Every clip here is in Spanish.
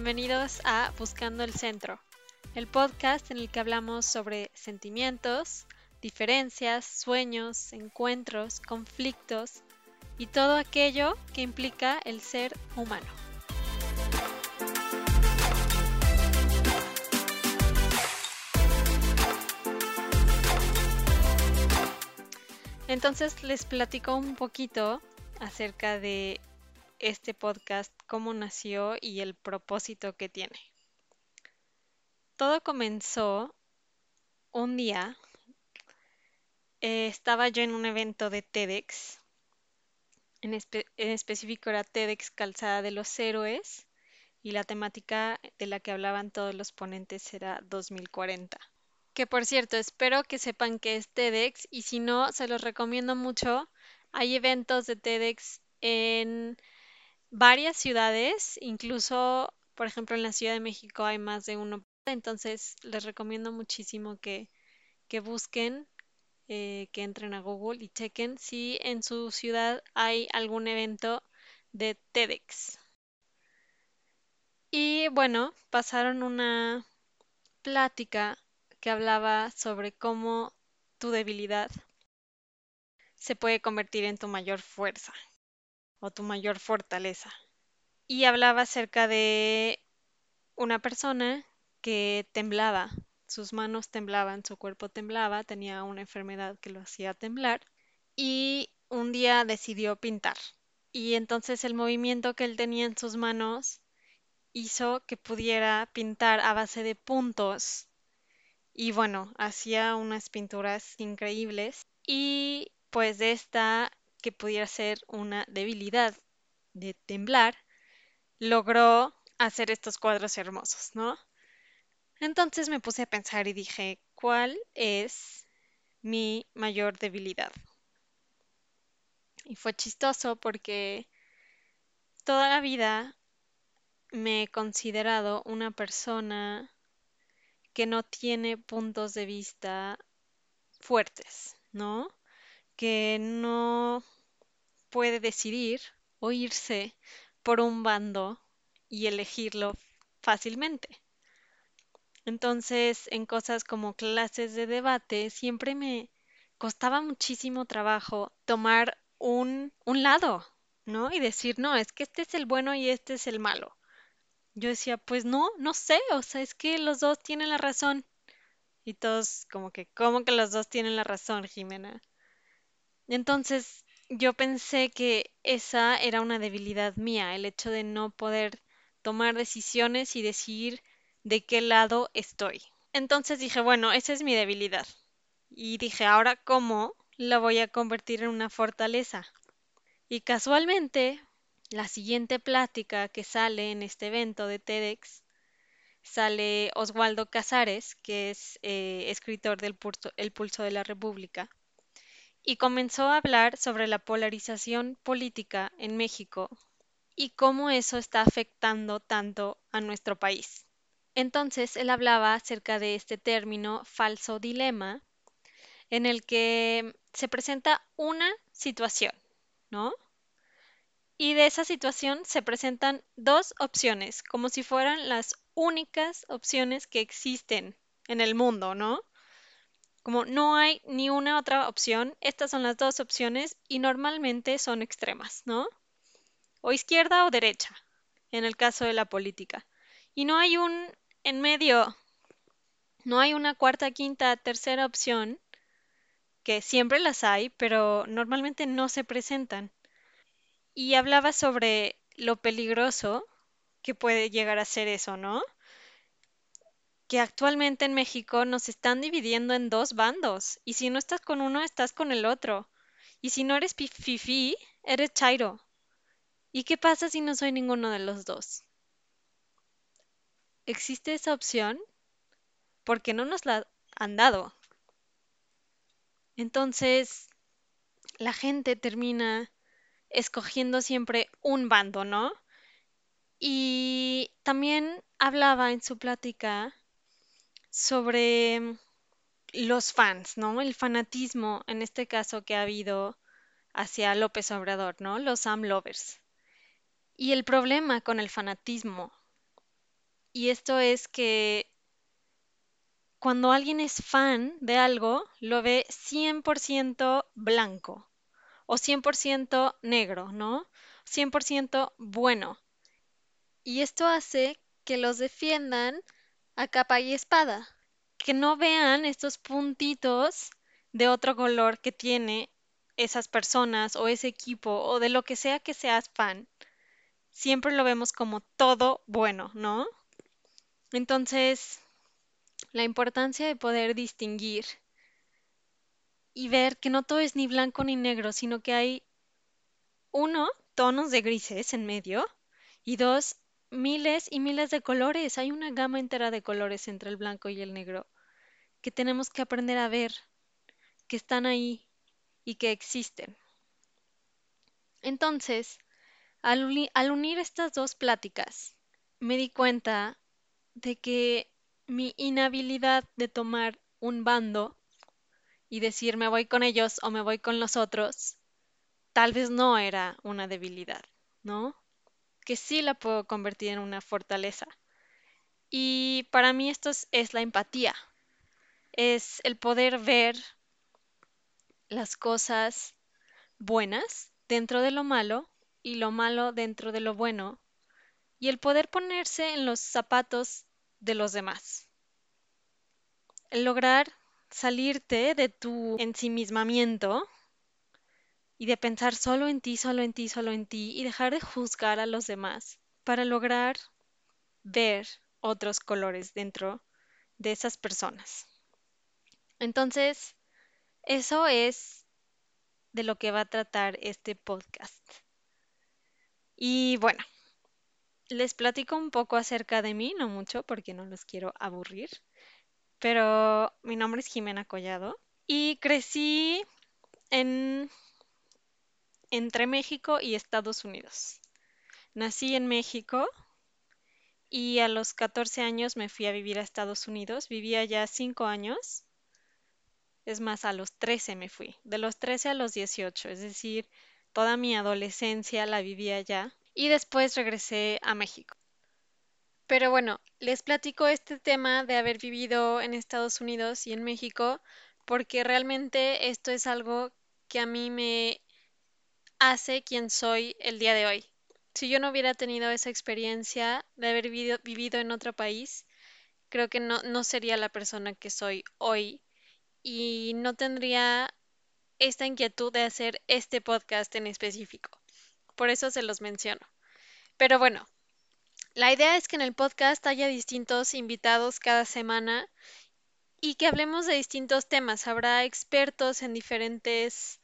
bienvenidos a Buscando el Centro, el podcast en el que hablamos sobre sentimientos, diferencias, sueños, encuentros, conflictos y todo aquello que implica el ser humano. Entonces les platico un poquito acerca de este podcast, cómo nació y el propósito que tiene. Todo comenzó un día, eh, estaba yo en un evento de TEDx, en, en específico era TEDx Calzada de los Héroes y la temática de la que hablaban todos los ponentes era 2040. Que por cierto, espero que sepan que es TEDx y si no, se los recomiendo mucho. Hay eventos de TEDx en varias ciudades, incluso, por ejemplo, en la Ciudad de México hay más de uno. Entonces, les recomiendo muchísimo que, que busquen, eh, que entren a Google y chequen si en su ciudad hay algún evento de TEDx. Y bueno, pasaron una plática que hablaba sobre cómo tu debilidad se puede convertir en tu mayor fuerza o tu mayor fortaleza. Y hablaba acerca de una persona que temblaba, sus manos temblaban, su cuerpo temblaba, tenía una enfermedad que lo hacía temblar y un día decidió pintar. Y entonces el movimiento que él tenía en sus manos hizo que pudiera pintar a base de puntos. Y bueno, hacía unas pinturas increíbles. Y pues de esta que pudiera ser una debilidad de temblar, logró hacer estos cuadros hermosos, ¿no? Entonces me puse a pensar y dije, ¿cuál es mi mayor debilidad? Y fue chistoso porque toda la vida me he considerado una persona que no tiene puntos de vista fuertes, ¿no? Que no puede decidir o irse por un bando y elegirlo fácilmente. Entonces, en cosas como clases de debate, siempre me costaba muchísimo trabajo tomar un, lado, ¿no? Y decir, no, es que este es el bueno y este es el malo. Yo decía, pues no, no sé, o sea, es que los dos tienen la razón. Y todos como que, ¿cómo que los dos tienen la razón, Jimena? Entonces, yo pensé que esa era una debilidad mía, el hecho de no poder tomar decisiones y decir de qué lado estoy. Entonces dije, bueno, esa es mi debilidad. Y dije, ahora cómo la voy a convertir en una fortaleza. Y casualmente, la siguiente plática que sale en este evento de TEDx, sale Oswaldo Casares, que es eh, escritor del Pulso, de la República, y comenzó a hablar sobre la polarización política en México y cómo eso está afectando tanto a nuestro país. Entonces él hablaba acerca de este término falso dilema en el que se presenta una situación, ¿no? Y de esa situación se presentan dos opciones, como si fueran las únicas opciones que existen en el mundo, ¿no? Como no hay ni una otra opción, estas son las dos opciones y normalmente son extremas, ¿no? O izquierda o derecha, en el caso de la política. Y no hay un en medio, no hay una cuarta, quinta, tercera opción, que siempre las hay, pero normalmente no se presentan. Y hablaba sobre lo peligroso que puede llegar a ser eso, ¿no? Que actualmente en México nos están dividiendo en dos bandos, y si no estás con uno, estás con el otro. Y si no eres fifi, eres chairo. ¿Y qué pasa si no soy ninguno de los dos? ¿Existe esa opción? Porque no nos la han dado. Entonces, la gente termina escogiendo siempre un bando, ¿no? Y también hablaba en su plática sobre los fans, ¿no? El fanatismo, en este caso, que ha habido hacia López Obrador, ¿no? Los Sam Lovers. Y el problema con el fanatismo Y esto es que cuando alguien es fan de algo, lo ve 100% blanco o 100% negro, ¿no? 100% bueno. Y esto hace que los defiendan a capa y espada, que no vean estos puntitos de otro color que tiene esas personas o ese equipo o de lo que sea que seas fan. Siempre lo vemos como todo bueno, ¿no? Entonces, la importancia de poder distinguir y ver que no todo es ni blanco ni negro, sino que hay uno, tonos de grises en medio y dos, miles y miles de colores. Hay una gama entera de colores entre el blanco y el negro que tenemos que aprender a ver, que están ahí y que existen. Entonces, al, unir estas dos pláticas, me di cuenta de que mi inhabilidad de tomar un bando y decir me voy con ellos o me voy con los otros, tal vez no era una debilidad, ¿no? Que sí la puedo convertir en una fortaleza. Y para mí esto es, es la empatía, es el poder ver las cosas buenas dentro de lo malo y lo malo dentro de lo bueno y el poder ponerse en los zapatos de los demás. El lograr salirte de tu ensimismamiento y de pensar solo en ti, solo en ti, solo en ti y dejar de juzgar a los demás para lograr ver otros colores dentro de esas personas. Entonces, eso es de lo que va a tratar este podcast. Y bueno, les platico un poco acerca de mí, no mucho porque no los quiero aburrir, pero mi nombre es Jimena Collado y crecí en entre México y Estados Unidos. Nací en México y a los 14 años me fui a vivir a Estados Unidos. Vivía ya 5 años. Es más, a los 13 me fui. De los 13 a los 18, es decir, toda mi adolescencia la vivía allá. Y después regresé a México. Pero bueno, les platico este tema de haber vivido en Estados Unidos y en México porque realmente esto es algo que a mí me hace quien soy el día de hoy. Si yo no hubiera tenido esa experiencia de haber vivido, vivido en otro país, creo que no, no sería la persona que soy hoy y no tendría esta inquietud de hacer este podcast en específico. Por eso se los menciono. Pero bueno, la idea es que en el podcast haya distintos invitados cada semana y que hablemos de distintos temas. Habrá expertos en diferentes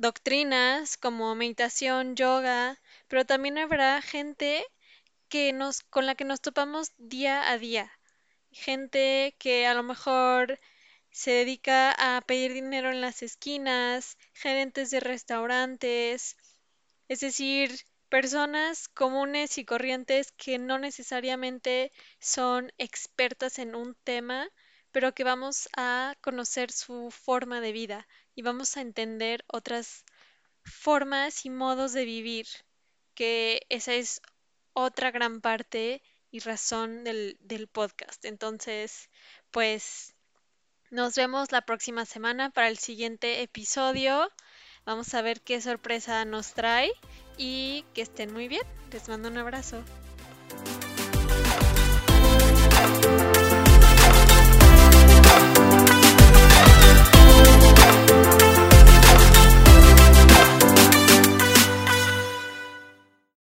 doctrinas como meditación, yoga, pero también habrá gente que nos, con la que nos topamos día a día. Gente que a lo mejor se dedica a pedir dinero en las esquinas, gerentes de restaurantes, es decir, personas comunes y corrientes que no necesariamente son expertas en un tema, pero que vamos a conocer su forma de vida y vamos a entender otras formas y modos de vivir, que esa es otra gran parte y razón del, del podcast. Entonces, pues nos vemos la próxima semana para el siguiente episodio. Vamos a ver qué sorpresa nos trae y que estén muy bien. Les mando un abrazo.